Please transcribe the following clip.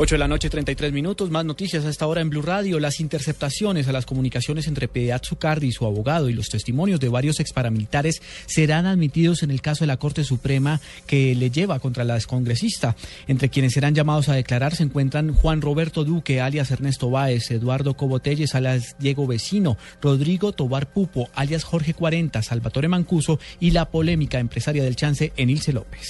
8 de la noche, 33 minutos. Más noticias a esta hora en Blue Radio. Las interceptaciones a las comunicaciones entre Piedad Zucardi y su abogado y los testimonios de varios exparamilitares serán admitidos en el caso de la Corte Suprema que le lleva contra la descongresista. Entre quienes serán llamados a declarar se encuentran Juan Roberto Duque, alias Ernesto Báez, Eduardo Cobotelles, alias Diego Vecino, Rodrigo Tobar Pupo, alias Jorge 40, Salvatore Mancuso y la polémica empresaria del chance, Enilce López.